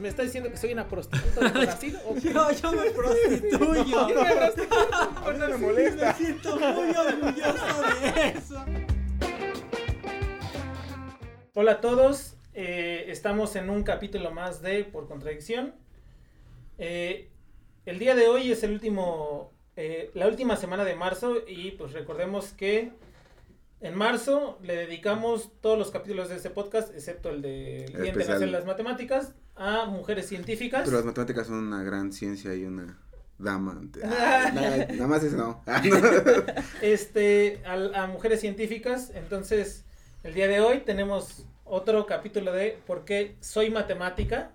¿Me está diciendo que soy una prostituta de Brasil? ¿O qué? Yo, yo me prostituyo. Yo me mí no me molesta. Me siento muy orgulloso de eso. Hola a todos, eh, estamos en un capítulo más de Por Contradicción. Eh, el día de hoy es el último, eh, la última semana de marzo y pues recordemos que en marzo le dedicamos todos los capítulos de este podcast, excepto el de Especial. Internacional de las Matemáticas, a mujeres científicas. Pero las matemáticas son una gran ciencia y una dama. Ah, nada, nada más eso no. Ah, no. este, a, mujeres científicas. Entonces, el día de hoy tenemos otro capítulo de por qué soy matemática.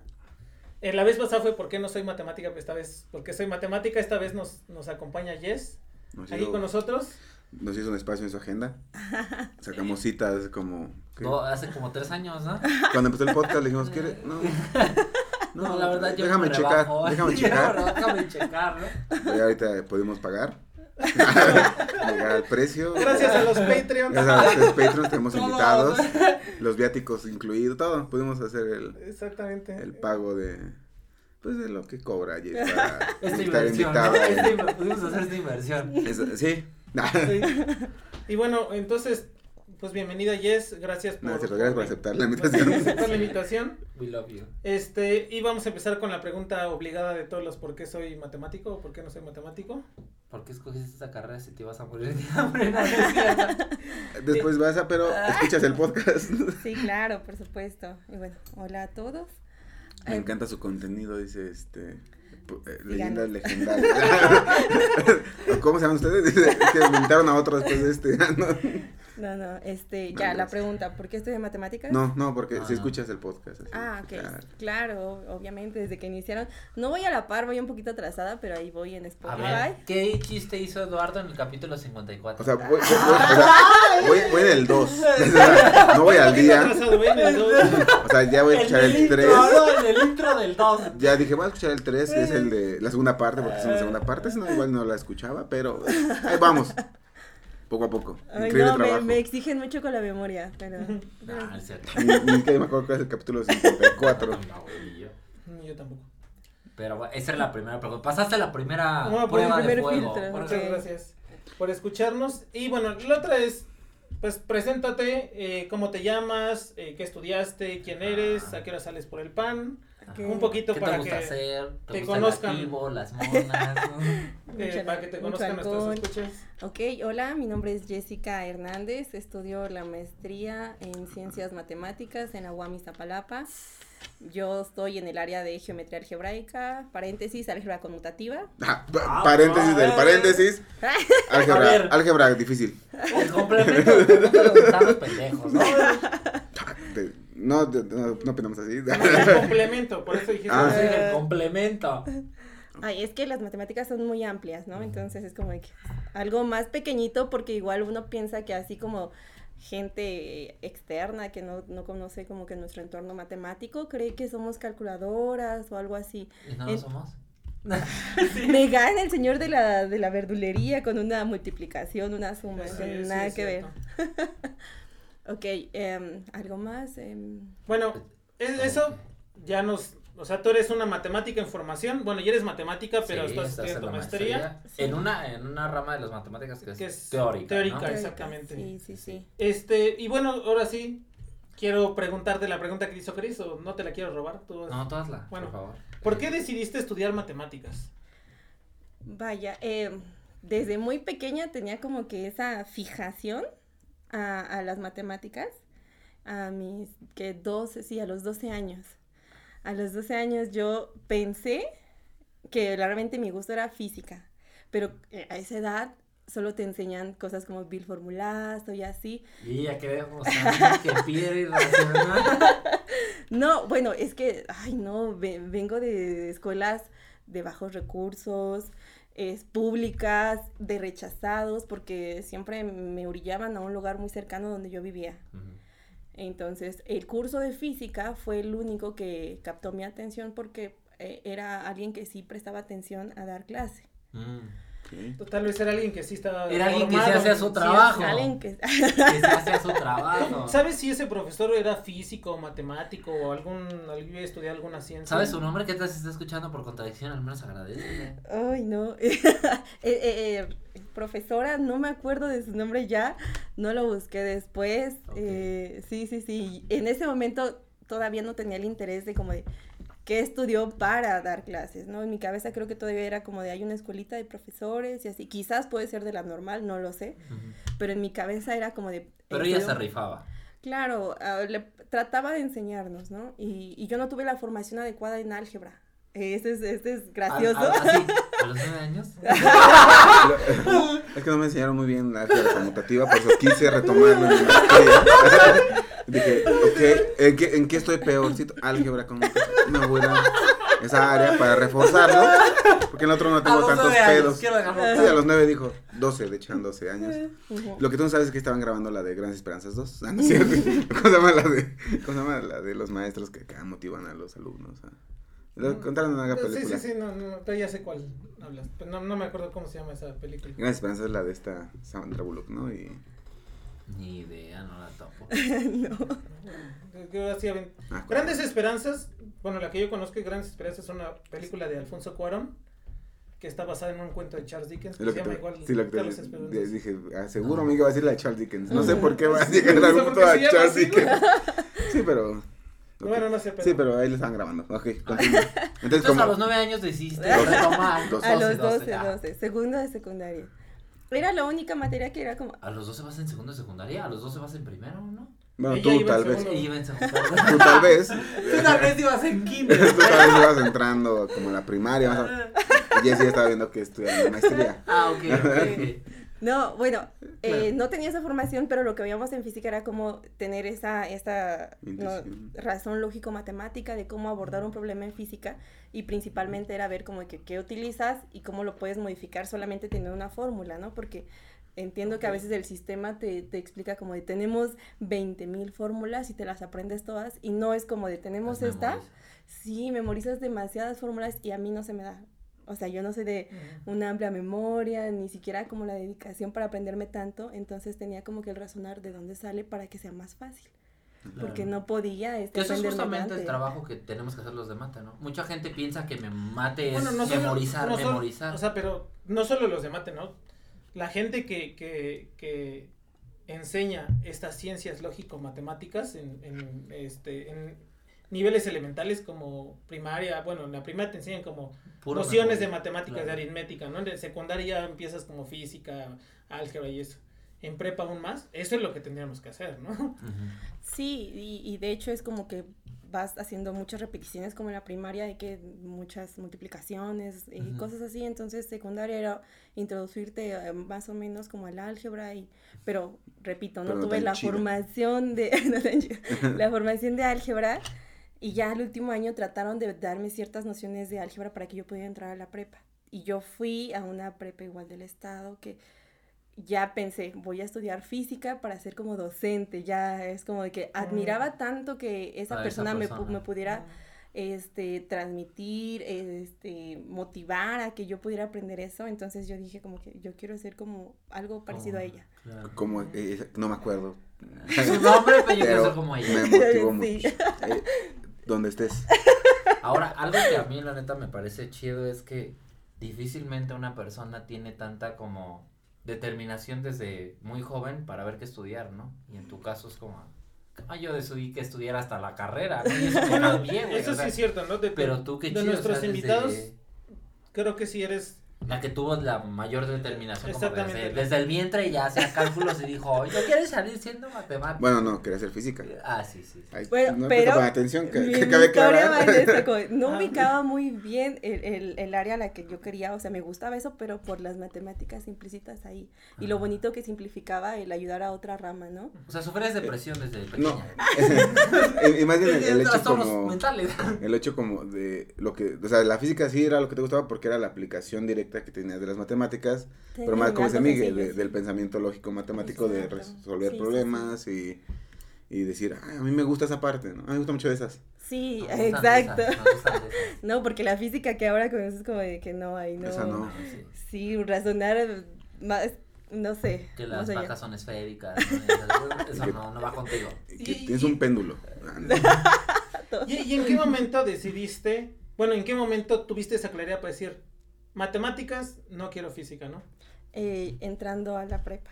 Eh, la vez pasada fue por qué no soy matemática, pero esta vez, porque soy matemática, esta vez nos, nos acompaña Jess, aquí con nosotros. Nos hizo un espacio en su agenda. Sacamos citas como. ¿qué? No, hace como tres años, ¿no? Cuando empezó el podcast le dijimos, ¿quiere? No. No, la verdad yo Déjame me checar, déjame checar. me- Déjame checar, ¿no? Y ahorita podemos pagar. Llegar al precio. Gracias a los Patreons. Gracias a los Patreons tenemos Todos. invitados. Los viáticos incluidos, todo. Pudimos hacer el, Exactamente. el pago de. Pues de lo que cobra Jess para Esta estar inversión, Pudimos hacer esta inversión. Es- sí. Sí. Y bueno, entonces, pues bienvenida Jess, gracias por, gracias aceptar la por invitación. aceptar la invitación. We love you. Este, y vamos a empezar con la pregunta obligada de todos los por qué soy matemático o por qué no soy matemático. ¿Por qué escogiste esta carrera si te ibas a morir de hambre? Después vas a, pero escuchas el podcast. Sí, claro, por supuesto. Y bueno, hola a todos. Me encanta su contenido, dice este. Eh, leyendas legendarias. ¿O ¿Cómo se llaman ustedes? Que inventaron a otro después de este. No, no, este, ya, la pregunta, ¿por qué estudié matemáticas? No, no, porque Ah, si no. escuchas el podcast. así, Ah, ok, claro. claro, obviamente, desde que iniciaron. No voy a la par, voy un poquito atrasada, pero ahí voy en A Spotify. ver, ¿qué chiste hizo Eduardo en el capítulo 54? O sea, voy, voy- voy- o sea, voy- voy en el 2. no voy al día. O sea, ya voy a escuchar el 3. intro, no, en el intro del 2. Ya dije, voy a escuchar el 3, que es el de la segunda parte, porque es una segunda parte. Esa no, igual no la escuchaba, pero ahí vamos. Poco a poco. Ay, Increíble no, me, trabajo. me exigen mucho con la memoria, pero... No, es cierto. Ni, ni que me acuerdo que es el capítulo 54. No, ni yo. Mm, Yo tampoco. Pero bueno, esa era la primera pregunta. Pasaste la primera No, pues, prueba el de fuego. filtro. Muchas Ok. gracias por escucharnos. Y bueno, la otra es, pues preséntate, eh, cómo te llamas, eh, qué estudiaste, quién eres, a qué hora sales por el pan, un poquito ¿Qué para te gusta que, hacer? te ¿Te, gusta conozcan. el activo, las monas? ¿no? eh, Mucho- para que te conozcan nuestros escuchas. Ok, hola, mi nombre es Jessica Hernández, estudio la maestría en Ciencias Matemáticas en la UAM Iztapalapa. Yo estoy en el área de geometría algebraica, paréntesis, álgebra conmutativa. Ah, pa- paréntesis del paréntesis. A Álgebra, álgebra difícil. El complemento pendejos, ¿no? No, no, no opinamos así. El complemento, por eso dijiste. Ah, Sí, el complemento. Ay, es que las matemáticas son muy amplias, ¿no? Entonces es como que algo más pequeñito porque igual uno piensa que así como gente externa que no, no conoce como que nuestro entorno matemático cree que somos calculadoras o algo así. ¿Y no En- lo somos? Me gana el señor de la, de la verdulería con una multiplicación, una suma, sí, no tiene sí, nada que ver. Ok, em, ¿algo más? Em, Bueno, es- eso ya nos, o sea, tú eres una matemática en formación, bueno, ya eres matemática, pero Sí, estás estás estudiando en maestría. Sí. En una, en una rama de las matemáticas que es, Que es teórica. teórica. exactamente. Sí, sí, sí. Este, y bueno, ahora sí, quiero preguntarte la pregunta que hizo Chris, o no te la quiero robar. Tú No, tú hazla, Bueno. por favor. ¿Por qué decidiste estudiar matemáticas? Vaya, em, desde muy pequeña tenía como que esa fijación a, a las matemáticas, a mis, que 12, sí, a los 12 años. A los 12 años yo pensé que realmente mi gusto era física, pero eh, a esa edad solo te enseñan cosas como bilformulazo y así. Y ya a que pierde irracional. No, bueno, es que, ay, no, ve- vengo de escuelas de bajos recursos, es, públicas, de rechazados, porque siempre me orillaban a un lugar muy cercano donde yo vivía. Entonces, el curso de física fue el único que captó mi atención porque eh, era alguien que sí prestaba atención a dar clase. Mm. Ok. Tal vez era alguien que sí estaba. Era alguien que se hacía su sí, trabajo. Alguien que... Que se hacía su trabajo. ¿Sabes si ese profesor era físico, matemático o algún, había estudiado alguna ciencia? ¿Sabes su nombre? ¿Qué tal si está escuchando por contradicción? Al menos agradece. Ay, no. Eh, eh, eh, profesora, no me acuerdo de su nombre ya, no lo busqué después. Eh, sí, sí, sí. En ese momento todavía no tenía el interés de como de qué estudió para dar clases, ¿no? En mi cabeza creo que todavía era como de hay una escuelita de profesores y así. Quizás puede ser de la normal, no lo sé, pero en mi cabeza era como de... Pero ella estudió- se rifaba. Claro, ah, le trataba de enseñarnos, ¿no? Y, y yo no tuve la formación adecuada en álgebra. Este es, este es gracioso. A, a- así, a los nueve años. Es que no me enseñaron muy bien la álgebra conmutativa, por eso quise retomarlo en mi maestría. Dije, ok, ¿en qué, en qué estoy peorcito? Álgebra conmutativa. Me voy a esa área para reforzarlo, porque en el otro no tengo tantos pedos. Sí, a los nueve dijo, 12, de hecho eran 12 años. Lo que tú no sabes es que estaban grabando la de Grandes Esperanzas 2. Ah, no. ¿Cómo se llama la de, cómo se llama la de los maestros que acá motivan a los alumnos? ah? Lo contaron en una Sí, película. sí, sí, no, no, pero ya sé cuál hablas. Pero no, no me acuerdo cómo se llama esa película. Grandes Esperanzas es la de esta Sandra Bullock, ¿no? Y Ni idea, no la topo. Que- que bien- ah, Grandes Esperanzas, bueno, la que yo conozco, Grandes Esperanzas, es una película de Alfonso Cuarón que está basada en un cuento de Charles Dickens que lo se que llama te- igual sí, lo que te- dije, ah, seguro me iba a decir la de Charles Dickens. No sé por qué va a llegar no todo qué a Charles Dickens. Sí, pero. ok. Bueno, no sé, pero... Sí, pero ahí le están grabando. Ok, continúa. Entonces, Entonces a los nueve años. Doce. A los 12, 12, ah. 12, segundo de secundaria. Era la única materia que era como, A los 12 vas en segundo de secundaria, a los 12 vas en primero, ¿no? Bueno, tú iba en tal vez. en. Tú tal vez. Tú tal vez ibas en kinder. Tú tal vez ibas entrando como a la primaria. Jessy estaba viendo que estudiaba maestría. Ah, ok, ok. No, bueno, eh, no tenía esa formación, pero lo que veíamos en física era como tener esa, esa no, razón lógico-matemática de cómo abordar un problema en física y principalmente era ver como que qué utilizas y cómo lo puedes modificar solamente teniendo una fórmula, ¿no? Porque entiendo que a veces el sistema te, te explica como de tenemos 20 mil fórmulas y te las aprendes todas y no es como de tenemos Las esta, sí, memorizas demasiadas fórmulas y a mí no se me da. O sea, yo no soy de una amplia memoria, ni siquiera como la dedicación para aprenderme tanto, entonces tenía como que el razonar de dónde sale para que sea más fácil, porque Claro. no podía este, eso es justamente el trabajo que tenemos que hacer los de mate, ¿no? Mucha gente piensa que me mate es Bueno, no solo- memorizar, no solo- memorizar. O sea, pero no solo los de mate, ¿no? La gente que, que, que enseña estas ciencias lógico-matemáticas en, en, este, en niveles elementales como primaria, bueno, en la primaria te enseñan como Puro nociones de matemáticas, Claro. de aritmética, ¿no? En secundaria ya empiezas como física, álgebra y eso. En prepa aún más, eso es lo que tendríamos que hacer, ¿no? Sí, y, y de hecho es como que vas haciendo muchas repeticiones como en la primaria de que muchas multiplicaciones y Ujú. cosas así, entonces secundaria era introducirte eh, más o menos como al álgebra y pero repito, no Pero no tuve la formación de la formación de álgebra y ya al último año trataron de darme ciertas nociones de álgebra para que yo pudiera entrar a la prepa. Y yo fui a una prepa igual del estado que ya pensé, voy a estudiar física para ser como docente, ya es como de que admiraba tanto que esa A esa persona, me pu- persona. Me, pudiera este transmitir, este motivar a que yo pudiera aprender eso, entonces yo dije como que yo quiero hacer como algo parecido a ella. claro. Como, eh, no me acuerdo. Su nombre, pero Pero como ella. me motivó Sí. mucho. Eh, donde estés. Ahora, algo que a mí la neta me parece chido es que difícilmente una persona tiene tanta como determinación desde muy joven para ver qué estudiar, ¿no? Y en tu caso es como, ah, yo decidí que estudiar hasta la carrera, ¿no? Y eso Bueno, o sí sea, es cierto, ¿no? De, Pero tú qué de chido, o nuestros sea, desde- invitados, creo que sí eres La que tuvo la mayor determinación como desde, desde el vientre ya hacía cálculos y dijo, ¿no quieres salir siendo matemático? Bueno, no, quería hacer física. Ah, sí, sí. sí. Ay, Bueno, no pero atención, que, Mi, que cabe historia no Ah. ubicaba muy bien el, el, el área a la que yo quería, o sea, me gustaba eso, pero por las matemáticas implícitas ahí. Y lo Ajá. bonito que simplificaba el ayudar a otra rama, ¿no? O sea, sufres depresión desde No, pequeña. y, y más bien el, el hecho Trastornos como... mentales. El hecho como de lo que, o sea, la física sí era lo que te gustaba porque era la aplicación directa que tenías de las matemáticas, pero más como dice Miguel, de- del pensamiento lógico matemático de resolver Sí, sí, problemas Y, y decir, "Ay, a mí me gusta esa parte, ¿no? A mí me gusta mucho de esas. Sí, exacto. esas, esas. No, porque la física que ahora conoces como de que no, ahí no. Esa no. Ah, sí. Razonar más, no sé. Que las vacas son esféricas. ¿no? Eso, no, no va contigo. Y que Y- tienes y- un péndulo. Ah. ¿Y, y en qué momento decidiste, bueno, en qué momento tuviste esa claridad para decir, matemáticas, no quiero física, ¿no? eh, entrando a la prepa.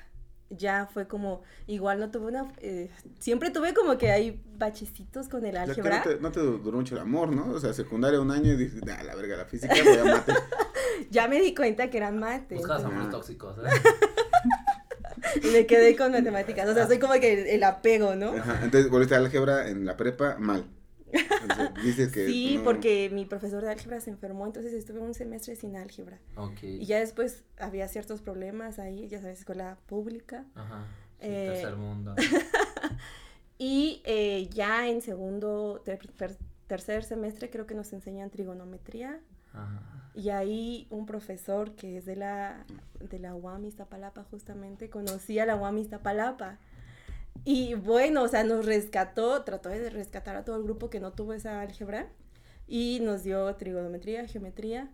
Ya fue como, igual no tuve una, eh, siempre tuve como que hay bachecitos con el álgebra. no, te, no te duró mucho el amor, ¿no? O sea, secundaria un año y dices, ah, la verga, la física, voy a mate. Ya me di cuenta que eran mate. Buscas Ah. amores tóxicos, ¿eh? Y me quedé con matemáticas. O sea, soy como que el, el apego, ¿no? Ajá, entonces volviste a álgebra en la prepa, mal. Entonces, dices que Sí, no- porque mi profesor de álgebra se enfermó, entonces estuve un semestre sin álgebra. Ok. Y ya después había ciertos problemas ahí, ya sabes, escuela pública. Ajá. Sí, Eh, tercer mundo. Y eh, ya en segundo, ter- ter- tercer semestre creo que nos enseñan trigonometría. Ajá. Y ahí un profesor que es de la, de la UAM Iztapalapa justamente, conocí a la UAM Iztapalapa. Y bueno, o sea, nos rescató, trató de rescatar a todo el grupo que no tuvo esa álgebra y nos dio trigonometría, geometría.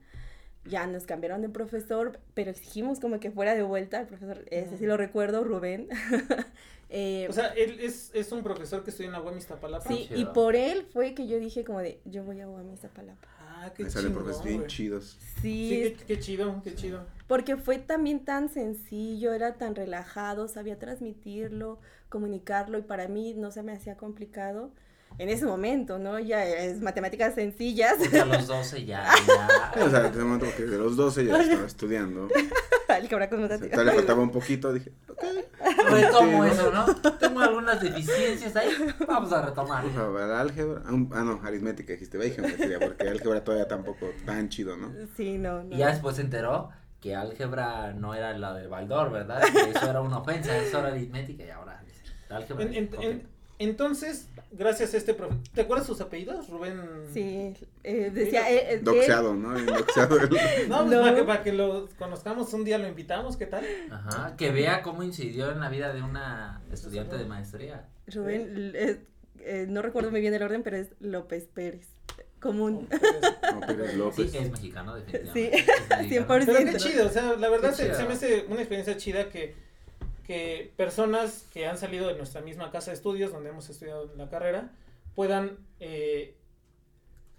Ya nos cambiaron de profesor, pero exigimos como que fuera de vuelta el profesor, ese sí lo recuerdo, Rubén. Eh, O sea, él es, es un profesor que estudia en la UAM Iztapalapa. sí, y por él fue que yo dije como de, yo voy a UAM Iztapalapa. Ah, qué Me salen chingón, profes bien chidos. Sí, Sí, qué, qué chido, qué chido. Porque fue también tan sencillo, era tan relajado, sabía transmitirlo, comunicarlo y para mí no se me hacía complicado en ese momento, ¿no? Ya es matemáticas sencillas, Porque a los 12 ya, ya. O sea, en ese momento que de los 12 ya estaba estudiando. álgebra con O sea, matemáticas. todavía le faltaba un poquito, dije, ok, Retomo Sí, eso, ¿no? Tengo algunas deficiencias ahí. Vamos a retomar. por favor, álgebra. Ah, ah, no, aritmética dijiste, ve geometría, porque álgebra todavía tampoco tan chido, ¿no? Sí, no, no. Y ya después se enteró que álgebra no era la del Baldor, ¿verdad? Que eso era una ofensa, eso era aritmética y ahora dice, la álgebra. En- en- ok. en- entonces, gracias a este profesor, ¿te acuerdas sus apellidos, Rubén? Sí, eh, decía... eh, eh, Doxeado, ¿no? Doxeado. el- No, pues No. Para, que, para que lo conozcamos un día lo invitamos, ¿qué tal? Ajá, que vea cómo incidió en la vida de una estudiante de maestría. Rubén, eh, eh, no recuerdo muy bien el orden, pero es López Pérez, común. No, Pérez López. Sí, es mexicano, definitivamente. Sí, es mexicano. 100%. Pero qué chido, o sea, la verdad se, me hace una experiencia chida que, que personas que han salido de nuestra misma casa de estudios, donde hemos estudiado la carrera, puedan, eh,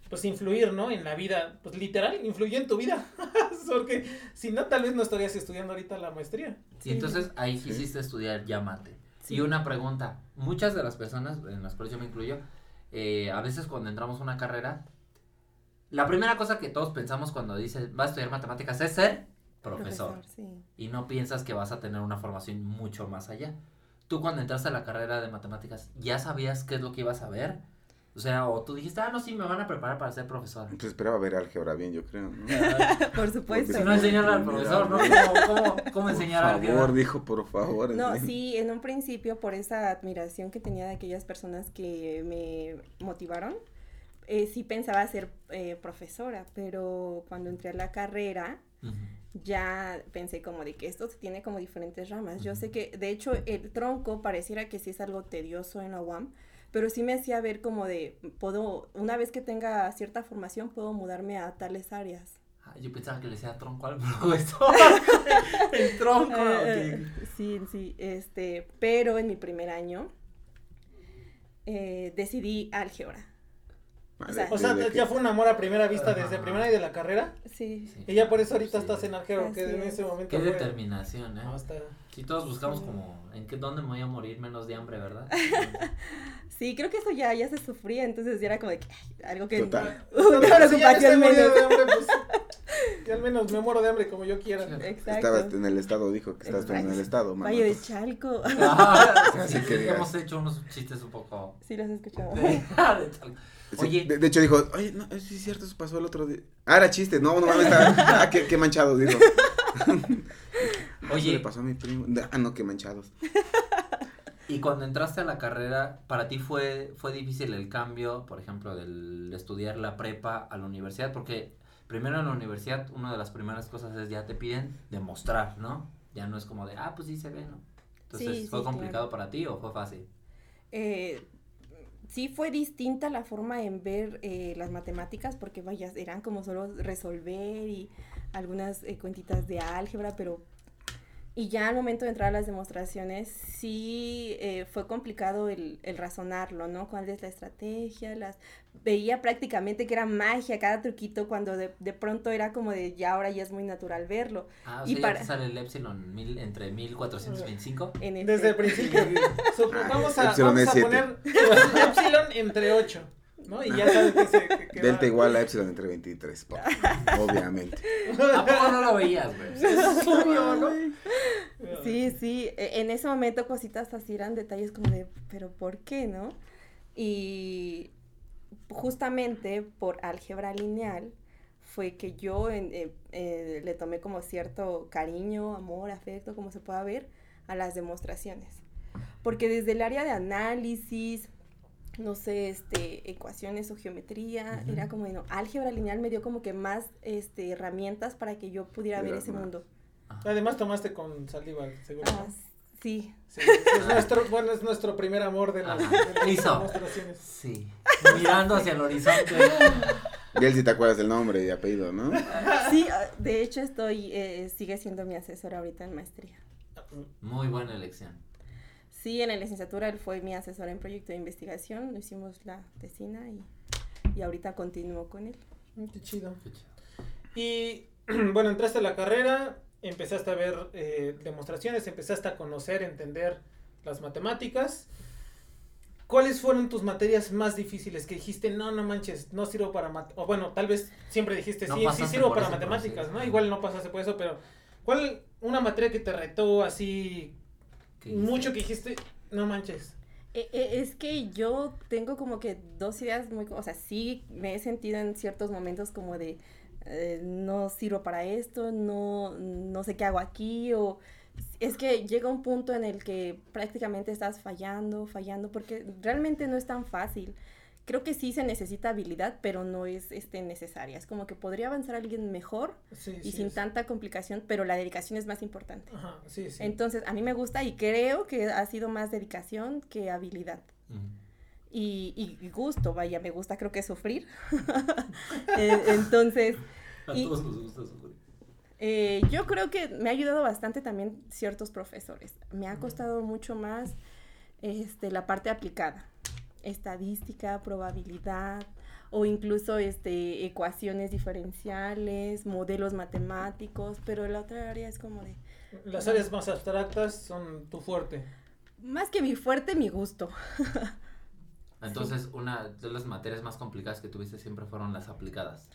pues, influir, ¿no? En la vida, pues, literal, influye en tu vida. Porque si no, tal vez no estarías estudiando ahorita la maestría. Y entonces ahí quisiste estudiar ya mate. Sí. Y una pregunta, muchas de las personas, en las cuales yo me incluyo, eh, a veces cuando entramos a una carrera, la primera cosa que todos pensamos cuando dices, vas a estudiar matemáticas es ser profesor. sí. Y no piensas que vas a tener una formación mucho más allá. Tú cuando entraste a la carrera de matemáticas, ¿ya sabías qué es lo que ibas a ver? O sea, o tú dijiste, ah, no, sí, me van a preparar para ser profesor. Entonces esperaba ver álgebra bien, yo creo, ¿no? Por supuesto. Si no enseñarle al profesor, ¿no? ¿Cómo, cómo, cómo enseñar Por álgebra? favor, dijo, por favor. No, enseña. sí, en un principio por esa admiración que tenía de aquellas personas que me motivaron, eh, sí pensaba ser eh, profesora, pero cuando entré a la carrera ya pensé como de que esto tiene como diferentes ramas. Yo sé que, de hecho, el tronco pareciera que sí es algo tedioso en la UAM, pero sí me hacía ver como de, puedo, una vez que tenga cierta formación, puedo mudarme a tales áreas. Ah, Yo pensaba que le decía tronco al profesor. el tronco. Eh, ok. Sí, sí, este, pero en mi primer año eh, decidí álgebra. Vale, o sea- O sea, desde ya que- fue un amor a primera vista desde Ajá. primera y de la carrera. Sí. Sí. Y ya por eso ahorita Sí. estás en álgebra, que en es. ese momento Qué fue- determinación, ¿eh? No, está- Si todos buscamos Sí. como, ¿en qué, dónde me voy a morir menos de hambre, verdad? Sí, creo que eso ya, ya se sufría, entonces ya era como de que ay, algo que Total. una Si ya no preocupación estoy muriendo menos. de hambre, pues, Que al menos me muero de hambre como yo quiera. Exacto. Estabas en el estado, dijo que estabas en el estado, mano. Valle de Chalco. Ah, Así sí, que hemos hecho unos chistes un poco. Sí, los he escuchado. de- de tal- Sí, Oye, de, de hecho dijo, oye, no, sí es cierto, eso pasó el otro día. Ah, era chiste, no, no mames, ah, qué, qué manchados, dijo. Eso Oye. le pasó a mi primo. Ah, no, qué manchados. y cuando entraste a la carrera, ¿para ti fue, fue difícil el cambio, por ejemplo, del estudiar la prepa a la universidad? Porque primero en la universidad, una de las primeras cosas es ya te piden demostrar, ¿no? Ya no es como de, ah, pues sí se ve, ¿no? Entonces, Sí, ¿fue sí, complicado claro. para ti o fue fácil? Eh, sí fue distinta la forma en ver eh, las matemáticas porque vaya, eran como solo resolver y algunas eh, cuentitas de álgebra, pero y ya al momento de entrar a las demostraciones sí eh, fue complicado el, el razonarlo, ¿no? ¿Cuál es la estrategia? Las veía prácticamente que era magia cada truquito cuando de, de pronto era como de ya ahora ya es muy natural verlo. Ah, o Y sea, para- sale el Epsilon mil, entre 1425. En Desde el principio. Vamos a, vamos es a poner Epsilon entre 8. ¿No? Y ya sabes que se. Que, que Delta va- igual a Epsilon entre 23, po- obviamente. ¿A poco no lo veías, güey? Es obvio, ¿no? Sí, sí, e- en ese momento cositas así eran detalles como de, pero ¿por qué, no? Y justamente por álgebra lineal fue que yo en- eh, eh, le tomé como cierto cariño, amor, afecto, como se pueda ver, a las demostraciones. Porque desde el área de análisis, no sé, este, ecuaciones o geometría, era como, no, álgebra lineal me dio como que más este, herramientas para que yo pudiera ver ese mundo. Además tomaste con Saldívar, seguro. Ah, ¿no? sí, Sí, es nuestro, bueno, es nuestro primer amor de las, de demostraciones. Sí. Mirando hacia el horizonte. Y él si te acuerdas del nombre y apellido, ¿no? Sí, ah, de hecho estoy, eh, sigue siendo mi asesor ahorita en maestría. Muy buena elección. Sí, en la licenciatura él fue mi asesor en proyecto de investigación, hicimos la tesina y, y ahorita continúo con él. Mm, Qué chido. Qué chido. Y bueno, entraste a la carrera, empezaste a ver eh, demostraciones, empezaste a conocer, entender las matemáticas. ¿Cuáles fueron tus materias más difíciles que dijiste, no, no manches, no sirvo para mat O bueno, tal vez siempre dijiste, No sí, sí sirvo para matemáticas, proceso. ¿no? Igual no pasaste por eso, pero ¿cuál una materia que te retó así. Mucho que dijiste, no manches? Eh, eh, es que yo tengo como que dos ideas muy, o sea, sí me he sentido en ciertos momentos como de eh, no sirvo para esto, no, no sé qué hago aquí, o es que llega un punto en el que prácticamente estás fallando, fallando, porque realmente no es tan fácil. Creo que sí se necesita habilidad, pero no es este, necesaria. Es como que podría avanzar alguien mejor Sí, y sí, sin es- tanta complicación, pero la dedicación es más importante. Ajá, sí, sí. Entonces, a mí me gusta y creo que ha sido más dedicación que habilidad. Y- y gusto, vaya, me gusta creo que sufrir. Eh, entonces, A Y- todos nos gusta sufrir. eh, yo creo que me ha ayudado bastante también ciertos profesores. Me ha costado mucho más este, la parte aplicada, estadística, probabilidad o incluso este, ecuaciones diferenciales, modelos matemáticos, pero la otra área es como de, Las áreas más abstractas son tu fuerte. más que mi fuerte, mi gusto. Entonces, una de las materias más complicadas que tuviste siempre fueron las aplicadas.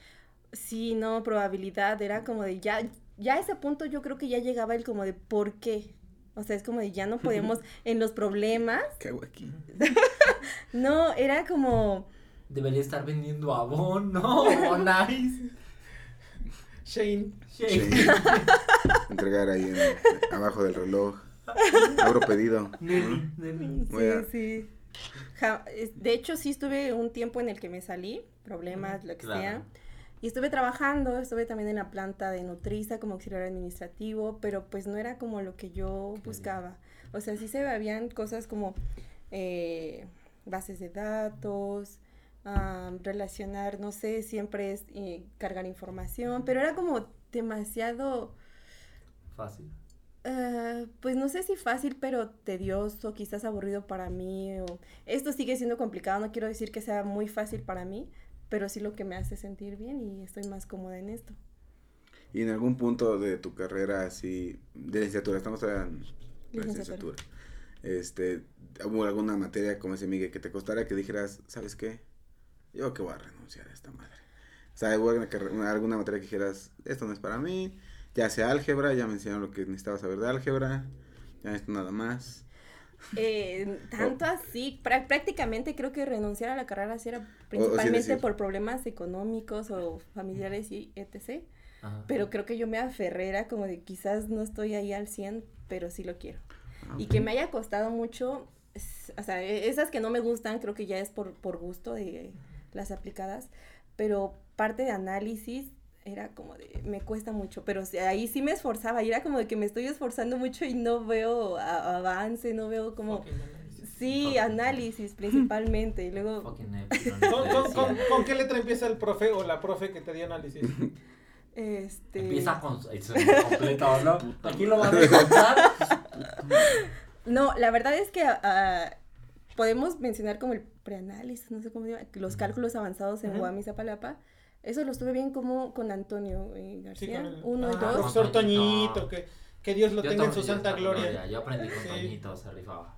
Sí, no, probabilidad, era como de ya, ya a ese punto yo creo que ya llegaba el como de ¿por qué? O sea, es como de ya no podemos en los problemas. ¿Qué hago aquí? No, era como, Debería estar vendiendo Avon, ¿no? O Nice. Shane. Sí. Entregar ahí en- abajo del reloj. Abro pedido. Neni, neni. sí, a- sí. Ja- de hecho, sí estuve un tiempo en el que me salí, problemas, lo que Claro. sea. Y estuve trabajando, estuve también en la planta de Nutriza como auxiliar administrativo, pero pues no era como lo que yo buscaba. O sea, sí se habían cosas como eh, bases de datos, relacionar, no sé, siempre es eh, cargar información, pero era como demasiado... Fácil. Ah, pues no sé si fácil, pero tedioso, quizás aburrido para mí. O... Esto sigue siendo complicado, no quiero decir que sea muy fácil para mí, pero sí lo que me hace sentir bien y estoy más cómoda en esto. Y en algún punto de tu carrera así, de licenciatura, estamos en la Licenciatura. licenciatura, este, ¿hubo alguna materia, como ese Miguel, que te costara que dijeras, ¿sabes qué? Yo que voy a renunciar a esta madre. O sea, ¿hubo alguna, alguna materia que dijeras, esto no es para mí, ya sea álgebra, ya me enseñaron lo que necesitaba saber de álgebra, ya esto nada más. Eh, tanto así, prá- prácticamente creo que renunciar a la carrera sí era sí principalmente decir. por problemas económicos o familiares y etc. Ajá. Pero creo que yo me aferré, era como de quizás no estoy ahí al 100, pero sí lo quiero. Ah, Y que me haya costado mucho, o sea, e- esas que no me gustan creo que ya es por, por gusto de las aplicadas, pero parte de análisis era como de, me cuesta mucho, pero o sea, ahí sí me esforzaba y era como de que me estoy esforzando mucho y no veo a- avance, no veo como... Sí, Fucking- análisis principalmente y luego... ¿Con, con, con, con qué letra empieza el profe o la profe que te dio análisis? Este... Empieza con su es completo, ¿no? Aquí lo van a contar. No, la verdad es que ah, podemos mencionar como el preanálisis, no sé cómo se llama, los cálculos avanzados en. Guam y Zapalapa. Eso lo estuve bien como con Antonio eh, Sí, García, con el uno y ah, dos. profesor Toñito. Que, que Dios lo Yo tenga en su santa gloria. Yo aprendí con Sí. Toñito, se rifaba.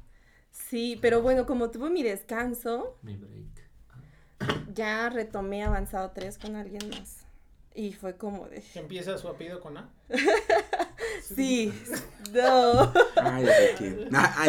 Sí, pero bueno, como tuve mi descanso, Mi break. ya retomé avanzado 3 con alguien más. Y fue como de... Que empieza su apellido con A. Sí, no. Ah, ya sé quién. Ah, ah,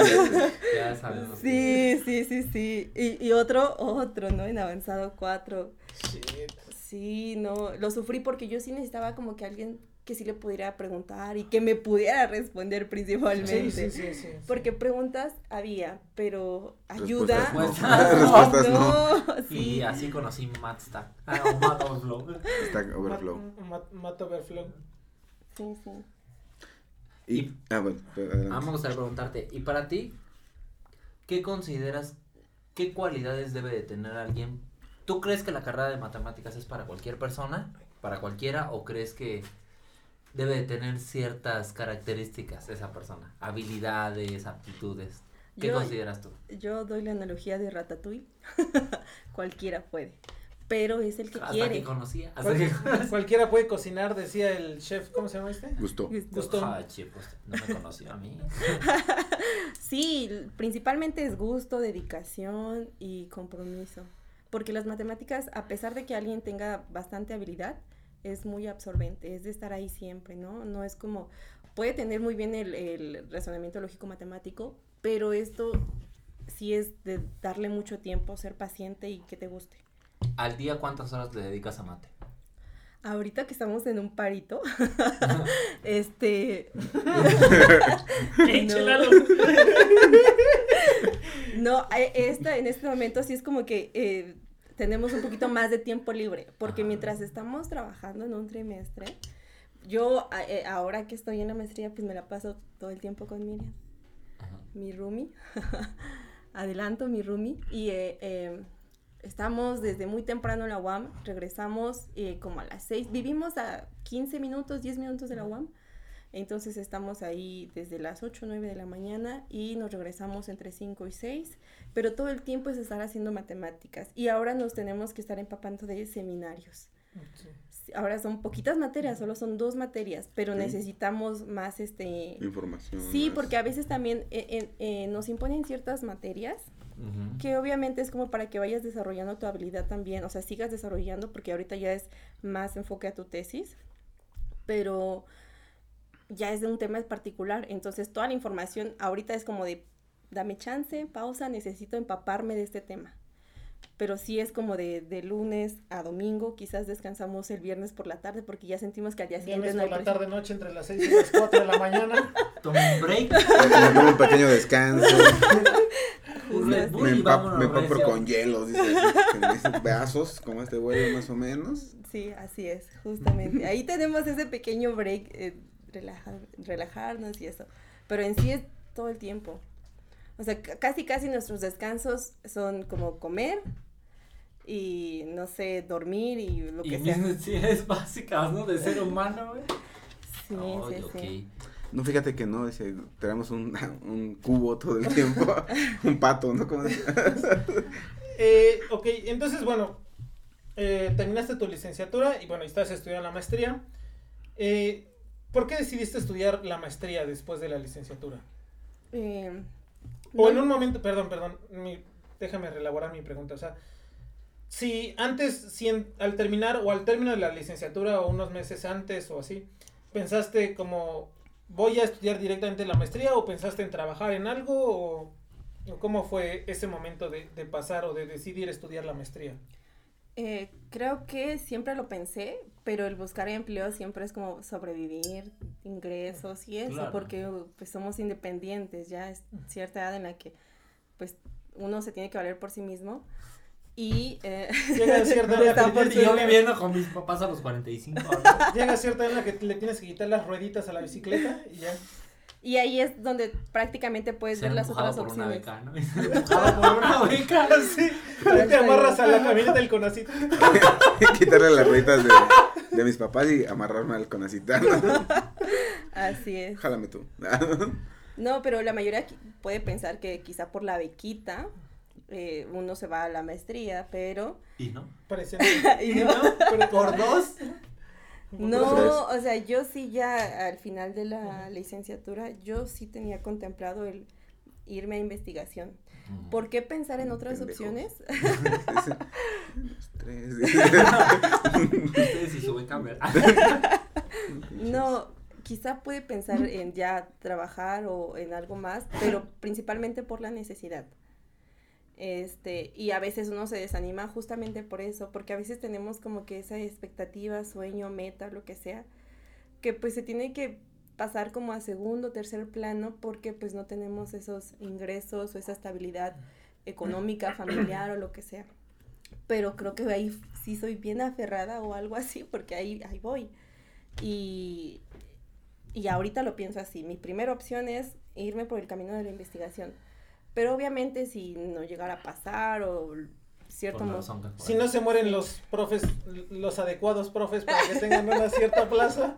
ya sabemos. Sí, sí, sí, sí. Y, y otro, otro, ¿no? En avanzado 4. Shit. Sí, no, lo sufrí porque yo sí necesitaba como que alguien que sí le pudiera preguntar y que me pudiera responder principalmente. Sí, sí, sí, sí. Porque preguntas había, pero ayuda. Respuestas no. Respuestas no. no, Y sí. así conocí Matstack. Ah, o Mat Overflow. Está Overflow. Mat, Mat, Mat Overflow. Sí, sí. Y, ah, bueno, pero adelante. Ah, me gustaría preguntarte, ¿y para ti qué consideras, qué cualidades debe de tener alguien? ¿Tú crees que la carrera de matemáticas es para cualquier persona, para cualquiera, o crees que debe de tener ciertas características esa persona, habilidades, aptitudes? ¿Qué Yo- consideras tú? Yo doy la analogía de Ratatouille. Cualquiera puede. Pero es el que Hasta quiere. que conocía. Hasta Cual- que cualquiera puede cocinar, decía el chef, ¿cómo se llama este? Gustó. Gustó. Ah, che, pues, no me conoció a mí. Sí, principalmente es gusto, dedicación y compromiso. Porque las matemáticas, a pesar de que alguien tenga bastante habilidad, es muy absorbente, es de estar ahí siempre, ¿no? No es como, puede tener muy bien el, el razonamiento lógico matemático, pero esto sí es de darle mucho tiempo, ser paciente y que te guste. ¿Al día cuántas horas le dedicas a mate? Ahorita que estamos en un parito, este... No. Eh, esta, en este momento sí es como que eh, tenemos un poquito más de tiempo libre, porque Ajá. mientras estamos trabajando en un trimestre, yo eh, ahora que estoy en la maestría, pues me la paso todo el tiempo con Miriam, Ajá. mi roomie, adelanto mi roomie, y eh, eh, estamos desde muy temprano en la UAM, regresamos eh, como a las 6, vivimos a 15 minutos, 10 minutos de la UAM, entonces estamos ahí desde las 8 o 9 de la mañana y nos regresamos entre 5 y 6, pero todo el tiempo es estar haciendo matemáticas y ahora nos tenemos que estar empapando de seminarios. Ahora son poquitas materias, solo son dos materias, pero necesitamos más este... Información. Sí, más- porque a veces también eh, eh, eh, nos imponen ciertas materias Que obviamente es como para que vayas desarrollando tu habilidad también, o sea, sigas desarrollando porque ahorita ya es más enfoque a tu tesis, pero ya es de un tema particular, entonces toda la información ahorita es como de, dame chance, pausa, necesito empaparme de este tema. Pero sí es como de, de lunes a domingo, quizás descansamos el viernes por la tarde porque ya sentimos que al día siguiente Viernes no hay por la presión. tarde noche entre las 6 y las 4 de la mañana. Toma un break. Me un pequeño descanso. me y empap- vámonos, me empapo recio. con hielos, dice. Pedazos, como este güey, más o menos. Sí, así es, justamente. Ahí tenemos ese pequeño break, eh, relajar, relajarnos y eso. Pero en sí es todo el tiempo. O sea, ca- casi, casi nuestros descansos son como comer y, no sé, dormir y lo Y que mis sea. necesidades básicas, ¿no? De ser humano, güey. Sí, sí, sí. No, fíjate que no, dice, tenemos un, un cubo todo el tiempo. un pato, ¿no? Como dice. Eh, ok, entonces, bueno, eh, terminaste tu licenciatura y bueno, y estás estudiando la maestría. Eh, ¿Por qué decidiste estudiar la maestría después de la licenciatura? Eh, O no- en un momento, perdón, perdón, mi- déjame reelaborar mi pregunta. O sea, si antes, si en- al terminar o al término de la licenciatura o unos meses antes o así, pensaste como voy a estudiar directamente la maestría o pensaste en trabajar en algo o, o cómo fue ese momento de, de pasar o de decidir estudiar la maestría? Eh, creo que siempre lo pensé, pero el buscar empleo siempre es como sobrevivir, ingresos y eso, Claro. porque pues somos independientes, ya es cierta edad en la que pues uno se tiene que valer por sí mismo y eh, Llega cierta edad que sí- yo viviendo con mis papás a los 45 años. Llega cierta edad en la que le tienes que quitar las rueditas a la bicicleta y ya. y ahí es donde prácticamente puedes ver las otras por una beca, ¿no? Por una beca. Sí, ahí te amarras a la camioneta del conacito. Quitarle las rueditas de, de mis papás y amarrarme al conacita. Así es. Jálame tú. No, pero la mayoría puede pensar que quizá por la bequita eh, uno se va a la maestría, pero ¿Y no? Y no. Pero ¿Por dos? No, o sea, yo sí ya al final de la licenciatura, yo sí tenía contemplado el irme a investigación. ¿Por qué pensar en otras Pendejos. opciones? No, quizá puede pensar en ya trabajar o en algo más, pero principalmente por la necesidad. Este, y a veces uno se desanima justamente por eso, porque a veces tenemos como que esa expectativa, sueño, meta, lo que sea, que pues se tiene que pasar como a segundo, tercer plano, porque pues no tenemos esos ingresos o esa estabilidad económica, familiar o lo que sea. Pero creo que ahí sí soy bien aferrada o algo así, porque ahí, ahí voy. Y, y ahorita lo pienso así. Mi primera opción es irme por el camino de la investigación. Pero obviamente si no llegara a pasar o cierto Por la mo- razón que fuera. Si no se mueren los profes, los adecuados profes para que tengan una cierta plaza.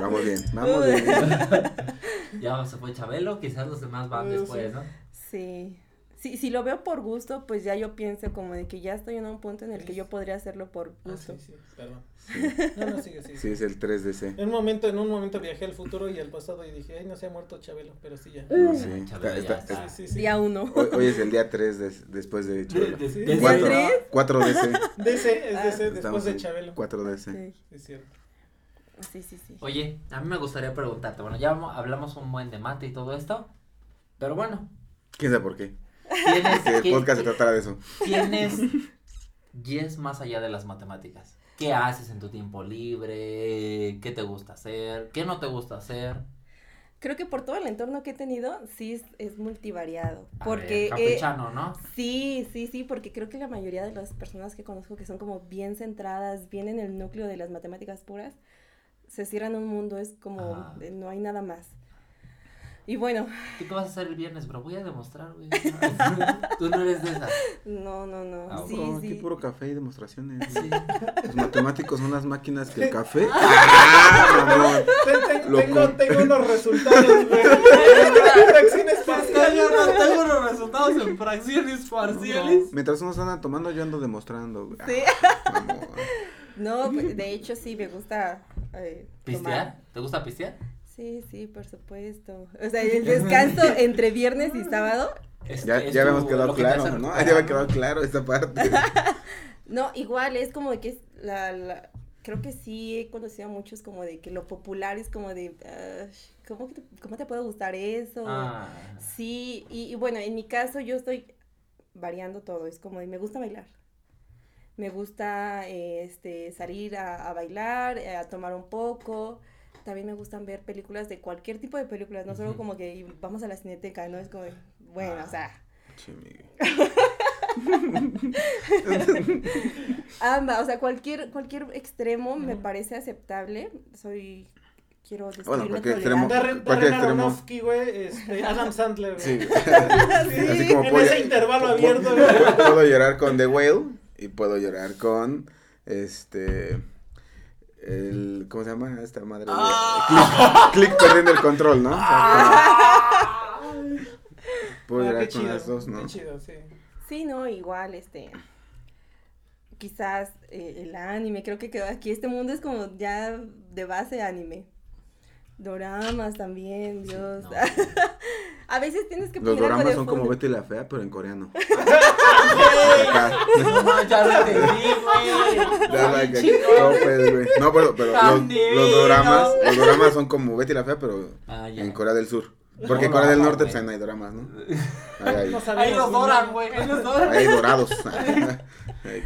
Vamos bien, vamos bien. Ya se fue Chabelo, quizás los demás van después, sí. ¿no? Sí. Sí, si lo veo por gusto, pues ya yo pienso como de que ya estoy en un punto en el que yo podría hacerlo por Ah, gusto. sí, sí, perdón. No, no, sigue, sigue. Sí, es el 3DC. En un momento, en un momento viajé al futuro y al pasado y dije, ay, no se ha muerto Chabelo, pero sí ya. Sí, Chabelo está- ya está- está. Sí, sí, sí. Día uno. Hoy, hoy es el día 3 des- después de Chabelo. De- de- Cuatro, ¿Día tres? 4DC. DC, es Ah. DC, después Estamos de Chabelo. 4DC. Sí, Sí, es cierto. sí, sí. sí. Oye, a mí me gustaría preguntarte, bueno, ya hablamos un buen de mate y todo esto, pero bueno, ¿Quién sabe por qué? Tienes, Que el ¿qué- podcast se tratará de eso. tienes yes más allá de las matemáticas. ¿Qué haces en tu tiempo libre? ¿Qué te gusta hacer? ¿Qué no te gusta hacer? Creo que por todo el entorno que he tenido, sí es, es multivariado. A Porque ver, campechano, ¿no? Sí, sí, sí, porque creo que la mayoría de las personas que conozco que son como bien centradas, bien en el núcleo de las matemáticas puras, se cierran un mundo, es como, Ajá. no hay nada más. Y bueno, ¿Tú qué vas a hacer el viernes, bro? Voy a demostrar, güey. Tú no eres de esas. no, no, no, Ah, sí, Puro- sí. Aquí puro café y demostraciones. Sí. Los matemáticos son las máquinas que el café. ¡Ah, mamón! Ten- ten- Loco. tengo, tengo unos resultados, güey. Fracciones parciales. tengo los resultados en fracciones parciales. Mientras unos andan tomando, yo ando demostrando. güey. Sí. Ah. No, pues, de hecho sí, me gusta eh. ¿Pistear? ¿Te gusta pistear? Sí, sí, por supuesto. O sea, el descanso entre viernes y sábado. Es- Ya, es ya habíamos quedado lo que te hace claro, ¿no? Ya había quedado claro esta parte. No, igual es como de que es la, la- creo que sí he conocido a muchos como de que lo popular es como de, ah, ¿cómo, que te, ¿cómo te puede gustar eso? Ah, Sí, y, y bueno, en mi caso yo estoy variando todo, es como de, me gusta bailar. Me gusta eh, este, salir a, a bailar, eh, a tomar un poco. También me gustan ver películas de cualquier tipo de películas, no solo Ujú. como que vamos a la cineteca, ¿no? Es como, de, bueno, Ah. o sea, Miguel. Ambas, o sea, cualquier, cualquier extremo me parece aceptable. Soy, quiero Bueno, cualquier extremo. Darren, Cualquier extremo. Aronofsky, güey, este, Adam Sandler, güey. Sí. Sí, Así como en puedo- ese intervalo puedo- abierto, puedo- güey. Puedo llorar con The Whale y puedo llorar con este el ¿cómo se llama esta madre? Click, click perdiendo el control, ¿no? O sea, como- puedo Ah, llorar qué con las dos, ¿no? Qué chido, sí. Sí, no, igual, este, quizás eh, el anime, creo que quedó aquí este mundo es como ya de base anime. Doramas también, Dios. no. A veces tienes que Los poner algo doramas son como. Betty la Fea, pero en coreano. No, ya lo entendí, güey. Ya la que Chingón. topes, güey. No, pero, pero los, los doramas, los doramas son como Betty la Fea, pero Ah, en Corea del Sur. Porque en No, Corea del no, Norte pues ahí no hay doramas, ¿no? Ahí hay, No Ahí los doran, güey. Ahí los doran. ahí hay dorados. Ahí.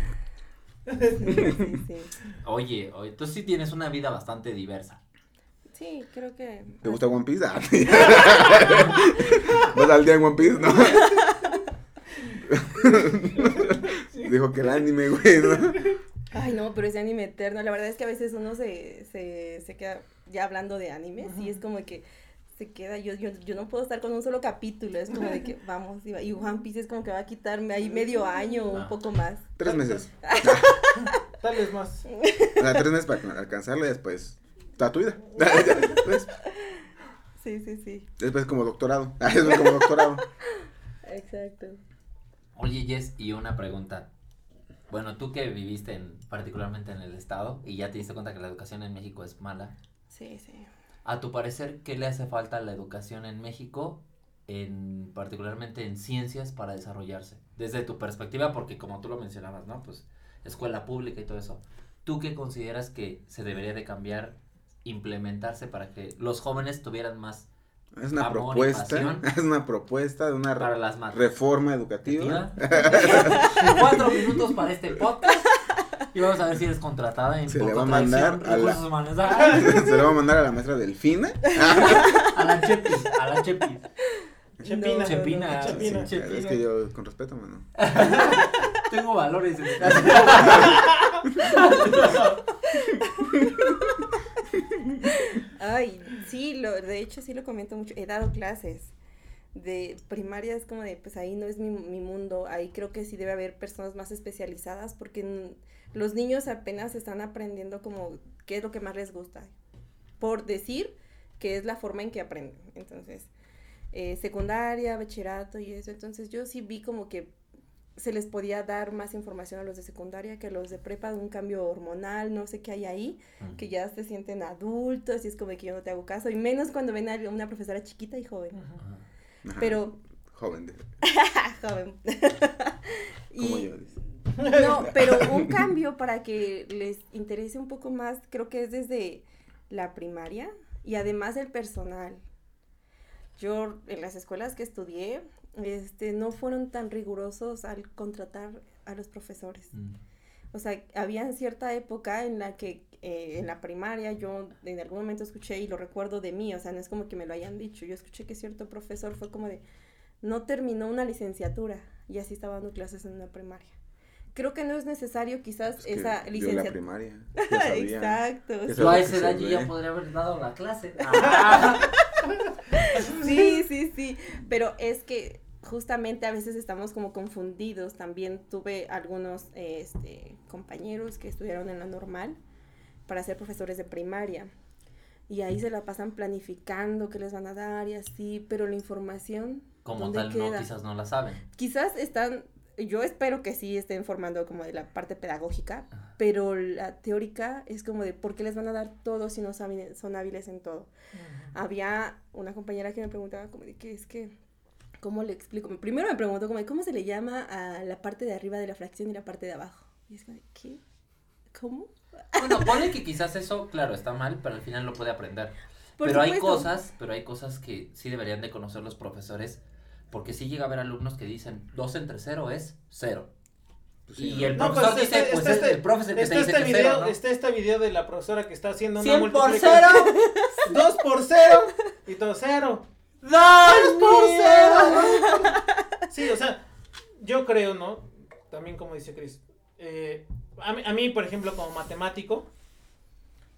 Sí, sí. Oye, oye, tú sí tienes una vida bastante diversa. Sí, creo que. ¿Te gusta One Piece? Ah, ¿Vas al día en One Piece? No. Dijo que el anime, güey, ¿no? Ay, no, pero ese anime eterno. La verdad es que a veces uno se, se, se queda ya hablando de animes y es como que se queda. Yo, yo, yo no puedo estar con un solo capítulo. Es como de que vamos. Y, va- y One Piece es como que va a quitarme ahí medio año o un Ah. poco más. Tres meses. Tal vez más. O sea, tres meses para alcanzarlo y después toda tu vida. Después, Sí, sí, sí. después como doctorado. Después como doctorado. Exacto. Oye, Jess, y una pregunta. Bueno, tú que viviste en, particularmente en el estado y ya te diste cuenta que la educación en México es mala, Sí, sí. a tu parecer, ¿qué le hace falta a la educación en México, en, particularmente en ciencias, para desarrollarse? Desde tu perspectiva, porque como tú lo mencionabas, ¿no? Pues escuela pública y todo eso. ¿Tú qué consideras que se debería de cambiar, implementarse para que los jóvenes tuvieran más Es una Amor y propuesta. pasión. Es una propuesta de una para las reforma educativa. Cuatro minutos para este podcast. Y vamos a ver si eres contratada en Se le va a mandar a la- Se lo va a mandar a la maestra Delfina. A la Chepis, a la Chepis. Chepina. Chepina. Chepina. Sí, es que yo, con respeto, mano. Tengo valores en mi casa. Ay, sí, lo, de hecho sí lo comento mucho. He dado clases de primaria, es como de, pues ahí no es mi, mi mundo. Ahí creo que sí debe haber personas más especializadas porque los niños apenas están aprendiendo como qué es lo que más les gusta. Por decir que es la forma en que aprenden. Entonces, eh, secundaria, bachillerato y eso. Entonces yo sí vi como que se les podía dar más información a los de secundaria que a los de prepa de un cambio hormonal, no sé qué hay ahí que ya se sienten adultos y es como que yo no te hago caso, y menos cuando ven a una profesora chiquita y joven. Ajá. Pero, Joven. de- joven. Como yo. dice. no, pero un cambio para que les interese un poco más, creo que es desde la primaria y además el personal. Yo en las escuelas que estudié, este, no fueron tan rigurosos al contratar a los profesores. Mm. O sea, había cierta época en la que eh, en la primaria yo en algún momento escuché y lo recuerdo de mí, o sea, no es como que me lo hayan dicho, yo escuché que cierto profesor fue como de, no terminó una licenciatura y así estaba dando clases en una primaria. Creo que no es necesario quizás Es que esa en la licenciatura. primaria. ya sabía. Exacto. Yo a esa edad yo ya podría haber dado la clase. Ah. Sí, sí, sí, pero es que justamente a veces estamos como confundidos. También tuve algunos eh, este, compañeros que estudiaron en la normal para ser profesores de primaria. Y ahí se la pasan planificando qué les van a dar y así, pero la información, Como ¿dónde tal, no, quizás no la saben. Quizás están, yo espero que sí estén formando como de la parte pedagógica, pero la teórica es como de por qué les van a dar todo si no saben, son hábiles en todo había una compañera que me preguntaba como de que es que, ¿cómo le explico? Primero me preguntó como cómo se le llama a la parte de arriba de la fracción y la parte de abajo. Y es como ¿qué? ¿Cómo? Bueno, pone que quizás eso, claro, está mal, pero al final lo puede aprender. Por pero hay supuesto. cosas, pero hay cosas que sí deberían de conocer los profesores, porque sí llega a haber alumnos que dicen, dos entre cero es cero. Pues sí, y el No, profesor pues, dice, está- pues está es este- el profe el que te Está dice este que video, cero, ¿no? está este video de la profesora que está haciendo una 100 por multiplicación. cero. 2 por 0 y todo 0. ¡Dos Sí, o sea, yo creo, ¿no? También como dice Chris. eh, a, mí, a mí, por ejemplo, como matemático,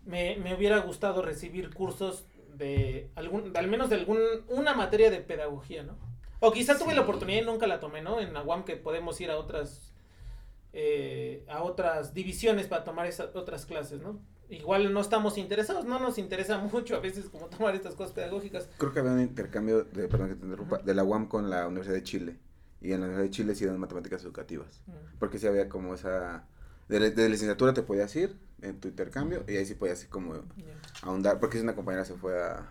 me, me hubiera gustado recibir cursos de algún, de al menos de algún, una materia de pedagogía, ¿no? O quizá tuve la oportunidad y nunca la tomé, ¿no? En Aguam que podemos ir a otras, eh, a otras divisiones para tomar esas otras clases, ¿no? Igual no estamos interesados, no nos interesa mucho a veces como tomar estas cosas pedagógicas. Creo que había un intercambio, de, perdón que te interrumpa, de la UAM con la Universidad de Chile. Y en la Universidad de Chile sí dan matemáticas educativas. Porque sí había como esa... De, la- de licenciatura te podías ir en tu intercambio y ahí sí podías ir como ahondar. Porque si una compañera se fue a,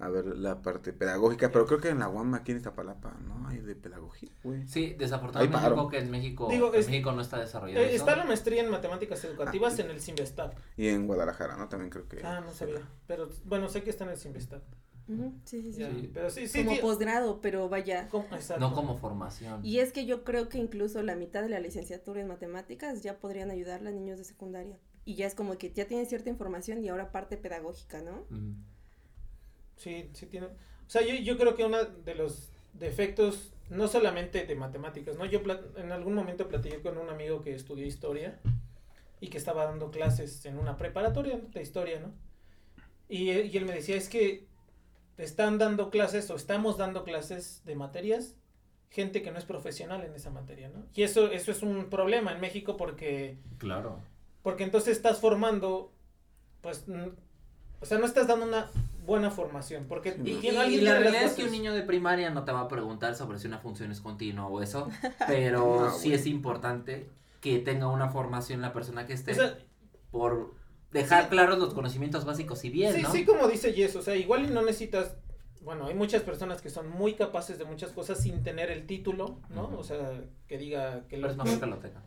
a ver la parte pedagógica, pero creo que en la UAM aquí en Iztapalapa no hay de pedagogía, güey. Sí, desafortunadamente creo que en México, Digo, en es- México no está desarrollado Eh, eso. está la maestría en matemáticas educativas Ah. en el Simvestab. Y en Guadalajara, ¿no? También creo que. Ah, no sabía. Pero bueno, sé que está en el Simvestab. Sí, sí, sí. Pero sí, sí. Como sí. posgrado, pero vaya. No como formación. Y es que yo creo que incluso la mitad de la licenciatura en matemáticas ya podrían ayudarle a niños de secundaria. Y ya es como que ya tienen cierta información y ahora parte pedagógica, ¿no? Ujú. Sí, sí tiene. O sea, yo, yo creo que uno de los defectos, no solamente de matemáticas, ¿no? Yo en algún momento platiqué con un amigo que estudió historia y que estaba dando clases en una preparatoria de historia, ¿no? Y, él- y él me decía, es que están dando clases o estamos dando clases de materias gente que no es profesional en esa materia, ¿no? Y eso, eso es un problema en México porque Claro. porque entonces estás formando, pues, o sea, no estás dando una buena formación. Porque Y, tiene- y- alguien y la realidad es que un niño de primaria no te va a preguntar sobre si una función es continua o eso, pero No, sí es importante que tenga una formación la persona que esté O sea, por dejar Sí. claros los conocimientos básicos y bien, sí, ¿no? sí, como dice Jess, o sea, igual y no necesitas, bueno, hay muchas personas que son muy capaces de muchas cosas sin tener el título, ¿no? O sea, que diga que Pero es mejor que lo tenga.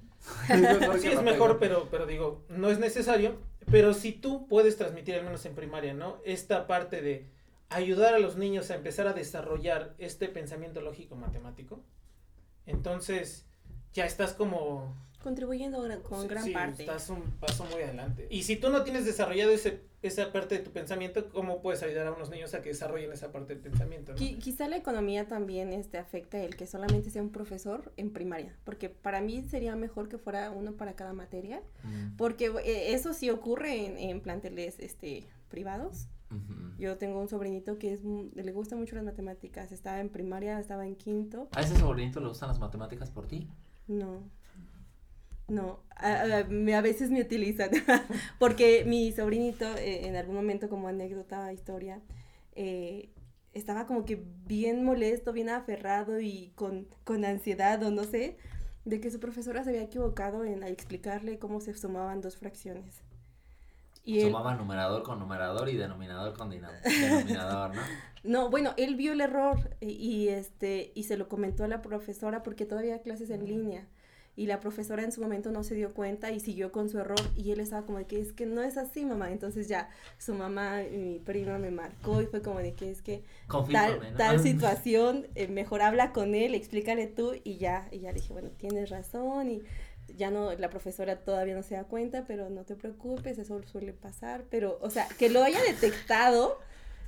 Sí, es mejor, pero, pero digo, no es necesario. Pero si tú puedes transmitir, al menos en primaria, ¿no? Esta parte de ayudar a los niños a empezar a desarrollar este pensamiento lógico matemático, entonces ya estás como... Contribuyendo con sí, gran sí, parte. Estás un paso muy adelante. Y si tú no tienes desarrollado ese, esa parte de tu pensamiento, ¿cómo puedes ayudar a unos niños a que desarrollen esa parte del pensamiento? ¿no? Qui- quizá la economía también este, afecta el que solamente sea un profesor en primaria, porque para mí sería mejor que fuera uno para cada materia, Mm. porque eh, eso sí ocurre en, en planteles este, privados. Yo tengo un sobrinito que es, le gusta mucho las matemáticas, estaba en primaria, estaba en quinto, ¿A ese sobrinito le gustan las matemáticas por ti? no. No, a, a- me- a veces me utilizan, porque mi sobrinito eh, en algún momento como anécdota, historia, eh, estaba como que bien molesto, bien aferrado y con, con ansiedad o no sé, de que su profesora se había equivocado en explicarle cómo se sumaban dos fracciones. Y él, Sumaba numerador con numerador y denominador con denominador, ¿no? no, bueno, él vio el error y, y, este y se lo comentó a la profesora porque todavía había clases en línea y la profesora en su momento no se dio cuenta y siguió con su error y él estaba como de que es que no es así, mamá. Entonces ya su mamá y mi prima me marcó y fue como de que es que tal, ¿no? tal situación, eh, mejor habla con él, explícale tú y ya, y ya dije, bueno, tienes razón y ya no, la profesora todavía no se da cuenta, pero no te preocupes, eso suele pasar, pero, o sea, que lo haya detectado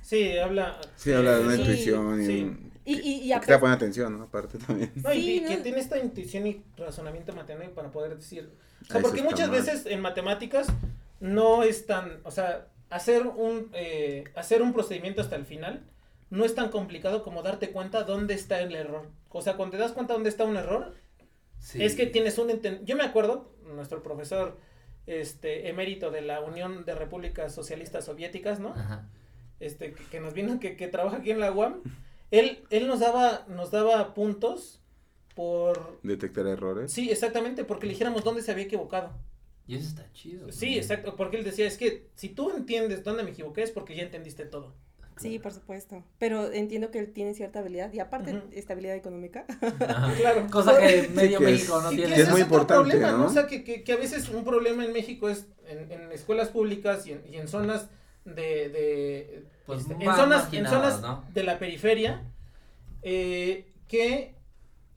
Sí, habla... Sí, habla de una Sí, intuición y, sí. Y, y, y que a te va a pe- poner atención, ¿no? Aparte también. No, y Sí, que- que tiene esta intuición y razonamiento matemático para poder decir. O sea, Eso porque muchas mal. veces en matemáticas no es tan. O sea, hacer un, eh, hacer un procedimiento hasta el final no es tan complicado como darte cuenta dónde está el error. O sea, cuando te das cuenta dónde está un error, Sí. es que tienes un. enten- Yo me acuerdo, nuestro profesor este emérito de la Unión de Repúblicas Socialistas Soviéticas, ¿no? Ajá. este, que, que nos vino, que, que trabaja aquí en la UAM, él, él nos daba, nos daba puntos por, Detectar errores. sí, exactamente, porque le dijéramos dónde se había equivocado. Y eso está chido. Sí, ¿no? exacto, porque él decía, es que si tú entiendes dónde me equivoqué es porque ya entendiste todo. Sí, por supuesto, pero entiendo que él tiene cierta habilidad y aparte Ujú. estabilidad económica. Claro. Cosa que medio que es- México no Y que tiene. es muy importante, problema, ¿no? O sea, que, que, que a veces un problema en México es en, en escuelas públicas y en, y en zonas de, de Pues este, en más zonas, en zonas ¿no? de la periferia, eh, que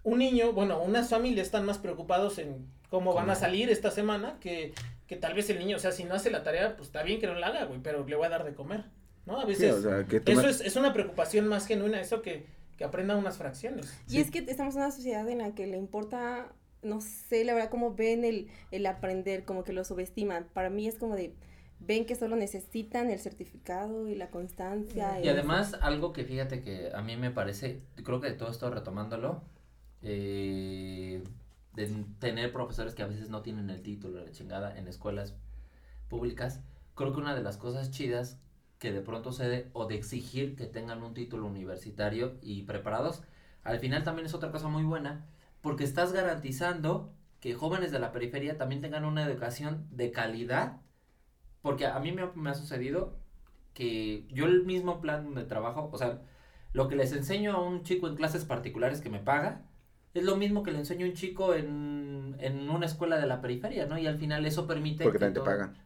un niño, bueno, unas familias están más preocupados en cómo van a salir esta semana que, que tal vez el niño, o sea, si no hace la tarea, pues está bien que no la haga, güey, pero le voy a dar de comer, ¿no? A Sí, veces o sea, que toma- eso es, es una preocupación más genuina, eso que, que aprenda unas fracciones. Y es que estamos en una sociedad en la que le importa, no sé, la verdad, cómo ven el, el aprender, como que lo subestiman. Para mí es como de, ven que solo necesitan el certificado y la constancia. Y además, algo que fíjate que a mí me parece, creo que todo esto retomándolo, eh, de tener profesores que a veces no tienen el título, la chingada, en escuelas públicas, creo que una de las cosas chidas que de pronto se dé, o de exigir que tengan un título universitario y preparados, al final también es otra cosa muy buena, porque estás garantizando que jóvenes de la periferia también tengan una educación de calidad, porque a mí me, ha- me ha sucedido que yo el mismo plan de trabajo, o sea, lo que les enseño a un chico en clases particulares que me paga, es lo mismo que le enseño a un chico en, en una escuela de la periferia, ¿no? Y al final eso permite Porque que también te pagan.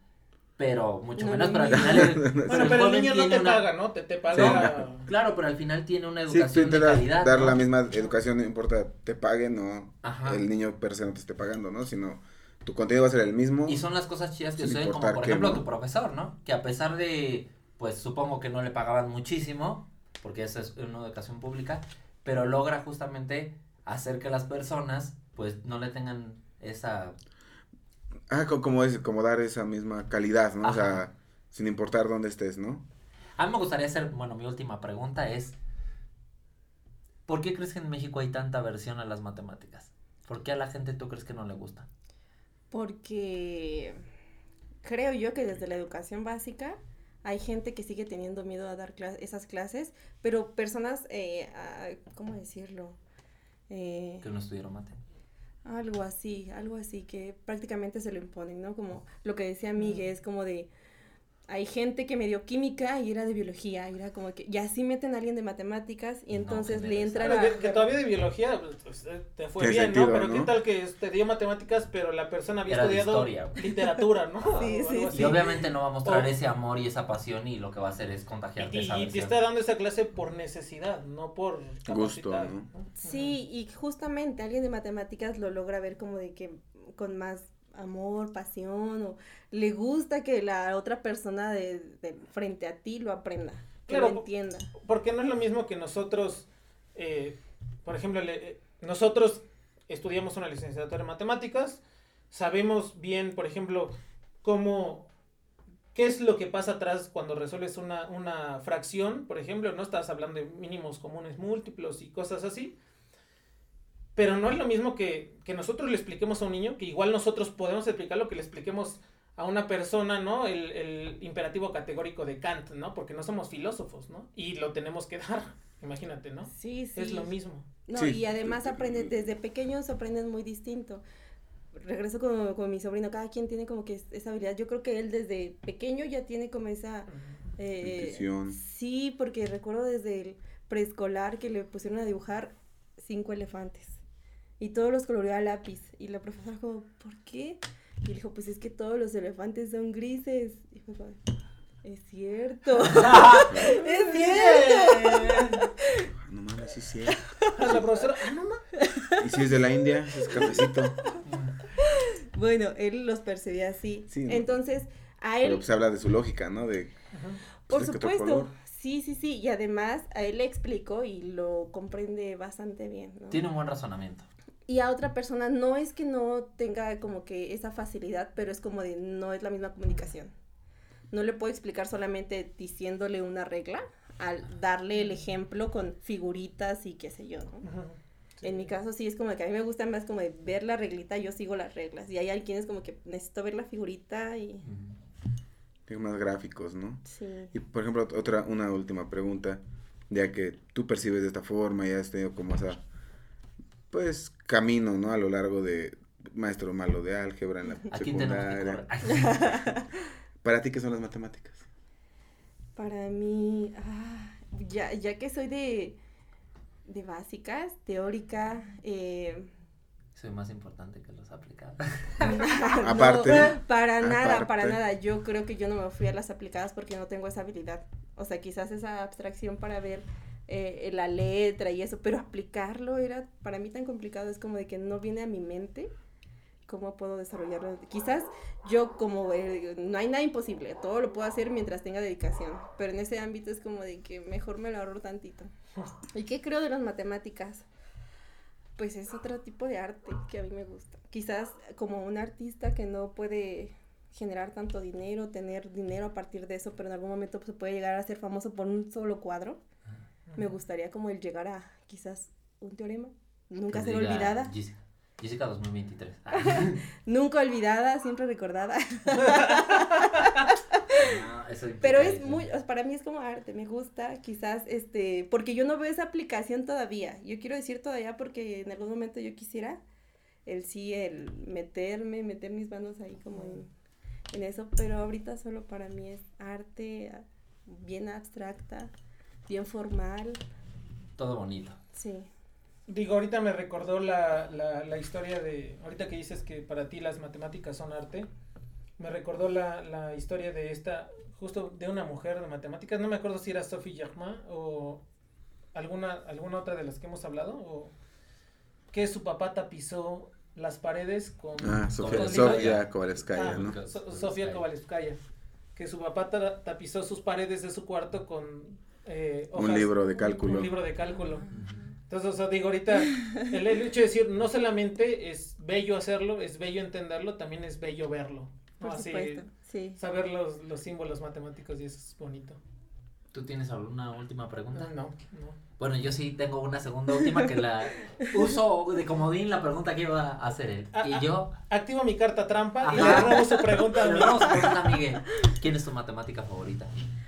Pero mucho No, menos, no, pero al no. final el, Bueno, pero el niño no te una- paga, ¿no? Te, te paga. Claro, pero al final tiene una educación te de das- calidad, dar ¿no? la misma educación, no importa te paguen o el niño per se no te esté pagando, ¿no? Sino tu contenido va a ser el mismo. Y son las cosas chidas que suceden, como por ejemplo ¿no? tu profesor, ¿no? Que a pesar de, pues supongo que no le pagaban muchísimo, porque esa es una educación pública, pero logra justamente hacer que las personas, pues, no le tengan esa... Ah, co- como es, como dar esa misma calidad, ¿no? O sea, sin importar dónde estés, ¿no? A mí me gustaría hacer, bueno, mi última pregunta es, ¿por qué crees que en México hay tanta aversión a las matemáticas? ¿Por qué a la gente tú crees que no le gusta? Porque creo yo que desde la educación básica hay gente que sigue teniendo miedo a dar esas clases, pero personas, eh, ah, ¿cómo decirlo? Eh, Que no estudiaron mate. algo así, algo así, que prácticamente se lo imponen, ¿no? Como lo que decía Miguel, es como de, hay gente que me dio química y era de biología, y era como que, y así meten a alguien de matemáticas y No entonces le generes entra Claro, la... que, todavía de biología pues, eh, te fue bien, sentido, ¿no? Pero ¿no? qué tal que te dio matemáticas, pero la persona había Era estudiado historia, literatura, ¿no? Sí, sí, sí. Y obviamente no va a mostrar O- ese amor y esa pasión y lo que va a hacer es contagiarte Y, esa y te está dando esa clase por necesidad, no por Gusto. Sí, y justamente alguien de matemáticas lo logra ver como de que con más amor, pasión, o le gusta que la otra persona de, de frente a ti lo aprenda, que Claro, lo entienda. Porque no es lo mismo que nosotros, eh, por ejemplo, le- eh, nosotros estudiamos una licenciatura en matemáticas, sabemos bien, por ejemplo, cómo, qué es lo que pasa atrás cuando resuelves una, una fracción, por ejemplo, no estás hablando de mínimos comunes múltiplos y cosas así. Pero no es lo mismo que, que nosotros le expliquemos a un niño, que igual nosotros podemos explicar lo que le expliquemos a una persona, ¿no? El, el imperativo categórico de Kant, ¿no? Porque no somos filósofos, ¿no? Y lo tenemos que dar, imagínate, ¿no? Sí, sí. Es lo mismo. No, Sí. y además aprenden, desde pequeños aprenden muy distinto. Regreso con, con mi sobrino, cada quien tiene como que es- esa habilidad. Yo creo que él desde pequeño ya tiene como esa... eh, Intuición. sí, porque recuerdo desde el preescolar que le pusieron a dibujar cinco elefantes. Y todos los coloreó a lápiz. Y la profesora como, ¿por qué? Y le dijo, pues es que todos los elefantes son grises. Y fue como, es cierto. es cierto. No mames, sí es cierto. La profesora, ah, no, ma. Y si es de la India, es cafecito. Bueno, él los percibía así. Sí, ¿no? Entonces, a Pero él, pues habla de su lógica, ¿no? De, por pues, otro supuesto, sí, sí, sí. Y además, a él le explico y lo comprende bastante bien. ¿no? Tiene un buen razonamiento. Y a otra persona no es que no tenga como que esa facilidad, pero es como de no es la misma comunicación. No le puedo explicar solamente diciéndole una regla, al darle el ejemplo con figuritas y qué sé yo, ¿no? Ujú. En mi caso sí es como que a mí me gusta más como de ver la reglita, yo sigo las reglas. Y hay alguien es como que necesito ver la figurita y tiene más gráficos, ¿no? sí. Y por ejemplo, otra, una última pregunta, ya que tú percibes de esta forma y has tenido como esa, pues, camino, ¿no? A lo largo de maestro malo de álgebra en la ¿A quién tenemos que secundaria. Para ti, ¿qué son las matemáticas? Para mí, ah, ya, ya que soy de, de básicas, teórica, eh, Soy más importante que los aplicados. no, Aparte, para nada, para nada. Yo creo que yo no me fui a las aplicadas porque no tengo esa habilidad. O sea, quizás esa abstracción para ver eh, la letra y eso, pero aplicarlo era para mí tan complicado, es como de que no viene a mi mente cómo puedo desarrollarlo. Quizás yo como eh, no hay nada imposible, todo lo puedo hacer mientras tenga dedicación, pero en ese ámbito es como de que mejor me lo ahorro tantito. ¿Y qué creo de las matemáticas? Pues es otro tipo de arte que a mí me gusta. Quizás como un artista que no puede generar tanto dinero, tener dinero a partir de eso, pero en algún momento se puede llegar a ser famoso por un solo cuadro. Me gustaría como el llegar a quizás un teorema, nunca ser olvidada, Jessica. Jessica 2023. nunca olvidada, siempre recordada. No, eso implica Pero es muy, para mí es como arte, me gusta, quizás, este, porque yo no veo esa aplicación todavía. Yo quiero decir todavía porque en algún momento yo quisiera el sí, el meterme, meter mis manos ahí como en, en eso, pero ahorita solo para mí es arte, ah, bien abstracta, bien formal. Todo bonito. Sí. Digo, ahorita me recordó la, la, la historia de, ahorita que dices que para ti las matemáticas son arte, me recordó la, la historia de esta, justo de una mujer de matemáticas, no me acuerdo si era Sophie Germain o alguna, alguna otra de las que hemos hablado, o que su papá tapizó las paredes con... Ah, Sofía, con Sofía Kovalevskaya, Ah, ¿no? So- Sofía Kovalevskaya, que su papá ta- tapizó sus paredes de su cuarto con eh, Un hojas- libro de cálculo. Un libro de cálculo. Entonces, o sea, digo, ahorita, el, el hecho de decir, no solamente es bello hacerlo, es bello entenderlo, también es bello verlo. ¿no? Por Así, supuesto. Sí. saber los, los símbolos matemáticos y eso es bonito. ¿Tú tienes alguna última pregunta? No, no. Bueno, yo sí tengo una segunda última que la uso de comodín la pregunta que iba a hacer él. Ah, Y ah. yo, Activo mi carta trampa y le Ajá. robo su pregunta a a a Miguel, ¿quién es tu matemática favorita?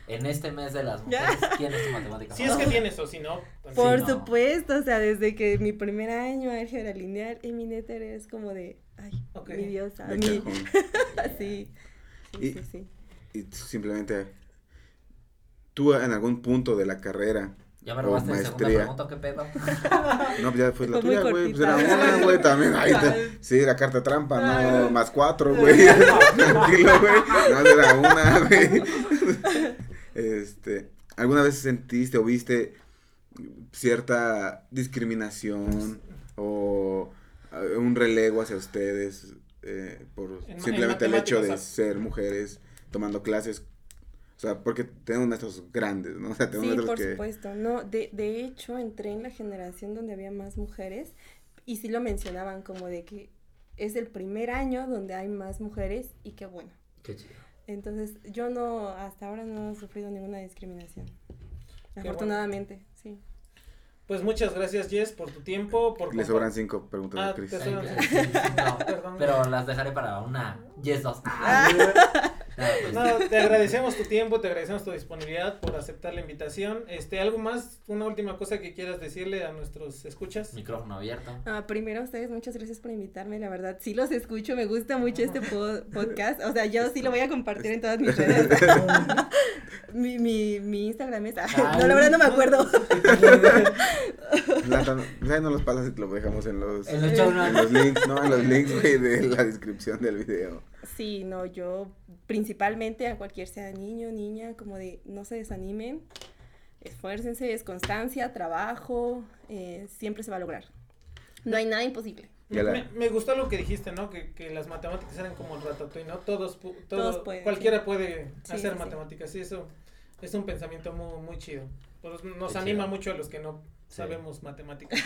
En este mes de las mujeres, ¿quién es tu matemática Si es que tienes o si no. también. Por no. supuesto, o sea, desde que mi primer año álgebra lineal, Eminator es como de, ay, Ok. mi diosa, mi, sí, sí, Y- sí, sí. Y simplemente, tú en algún punto de la carrera, Ya me o robaste la segunda maestría. pregunta, ¿qué pedo? No, pues ya fue la tuya, güey. Pues era una, güey, también. Ahí te- sí, la carta trampa, no, más cuatro, güey. Tranquilo, güey. No, era una, güey. Este, ¿alguna vez sentiste o viste cierta discriminación o eh, un relego hacia ustedes eh, por En simplemente en el hecho de ser mujeres tomando clases? O sea, porque tenemos maestros grandes, ¿no? O sea, tenemos Sí, por que... supuesto. No, de, de hecho, entré en la generación donde había más mujeres y sí lo mencionaban como de que es el primer año donde hay más mujeres y qué bueno. Qué chido. Entonces, yo no, hasta ahora no he sufrido ninguna discriminación. Afortunadamente, sí. Pues muchas gracias, Jess, por tu tiempo. Por Le sobran cinco preguntas Ah, a Chris. te Ay, sobran que- cinco. no, Perdón. pero las dejaré para una Yes 2. Ah, No, te agradecemos tu tiempo, te agradecemos tu disponibilidad por aceptar la invitación. Este, ¿algo más? Una última cosa que quieras decirle a nuestros escuchas. Micrófono abierto. Ah, primero a ustedes, muchas gracias por invitarme, la verdad, sí los escucho, me gusta mucho este po- podcast, o sea, yo sí lo voy a compartir en todas mis redes. mi, mi, mi Instagram es, ah, no, la verdad no me acuerdo. Plata, no, los pasas y te lo dejamos en los, En los en links, no, en los links, güey, de la descripción del video. Sí, no, yo principalmente a cualquier sea niño, niña, como de no se desanimen, esfuércense, es constancia, trabajo, eh, siempre se va a lograr. No hay nada imposible. Me, me gustó lo que dijiste, ¿no? Que, que las matemáticas eran como el ratatouille, ¿no? Todos, pu- todo- Todos pueden, cualquiera sí. puede Sí, hacer sí. matemáticas. Sí, eso es un pensamiento muy, muy chido. Pues nos Qué anima chido. mucho a los que no sabemos matemáticas.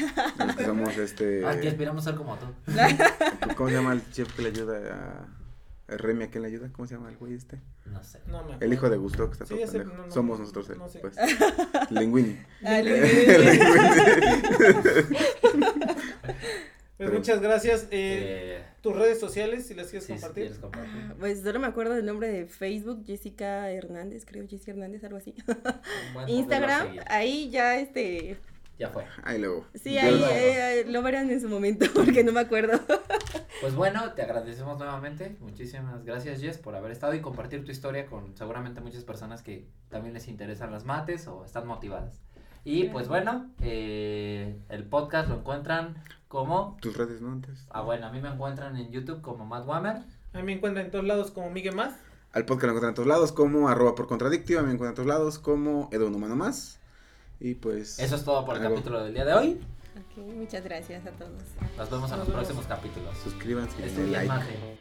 Los que somos este. Ah, que aspiramos a ser como tú. ¿Cómo se llama el chef que le ayuda a, Remy? ¿A quién le ayuda? ¿Cómo se llama el güey este? No sé. No me. El hijo de Gusto, que está Sí, todo ese, pendejo. no, no, Somos no, nosotros, él, no sé. pues. Linguini. Ah, Pues Pero- muchas gracias. Eh, Eh, Tus redes sociales, si las quieres sí, si compartir. quieres compartir. Pues solo me acuerdo del nombre de Facebook, Jessica Hernández, creo, Jessica Hernández, algo así. A Instagram, ahí ya este, Ya fue. Ahí luego. sí, ahí eh, lo verán en su momento, porque no me acuerdo. Pues bueno, te agradecemos nuevamente. Muchísimas gracias, Jess, por haber estado y compartir tu historia con seguramente muchas personas que también les interesan las mates o están motivadas. Y pues bueno, eh, el podcast lo encuentran como. Tus redes, ¿no? Antes. Ah, bueno, a mí me encuentran en YouTube como Matt Wammer. A mí me encuentran en todos lados como Miguel Más. Al podcast lo encuentran en todos lados como arroba por contradictiva. Me encuentran en todos lados como Edo Humano Más. Y pues. Eso es todo por el algo. capítulo del día de hoy. Ok, muchas gracias a todos. Nos vemos en los próximos capítulos. Suscríbanse y denle Estudien like. mate.